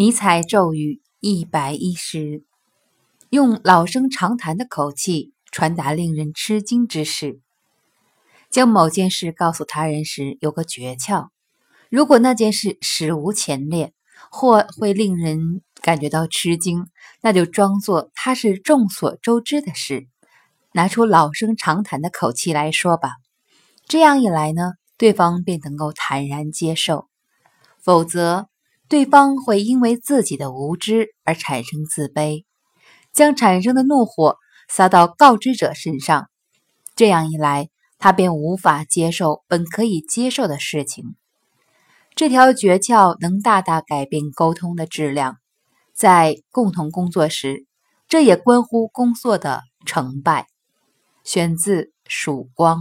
尼采咒语一百一十：用老生常谈的口气传达令人吃惊之事。将某件事告诉他人时，有个诀窍：如果那件事史无前例，或会令人感觉到吃惊，那就装作它是众所周知的事，拿出老生常谈的口气来说吧。这样一来呢，对方便能够坦然接受；否则，对方会因为自己的无知而产生自卑，将产生的怒火撒到告知者身上。这样一来，他便无法接受本可以接受的事情。这条诀窍能大大改变沟通的质量。在共同工作时，这也关乎工作的成败。选自《曙光》。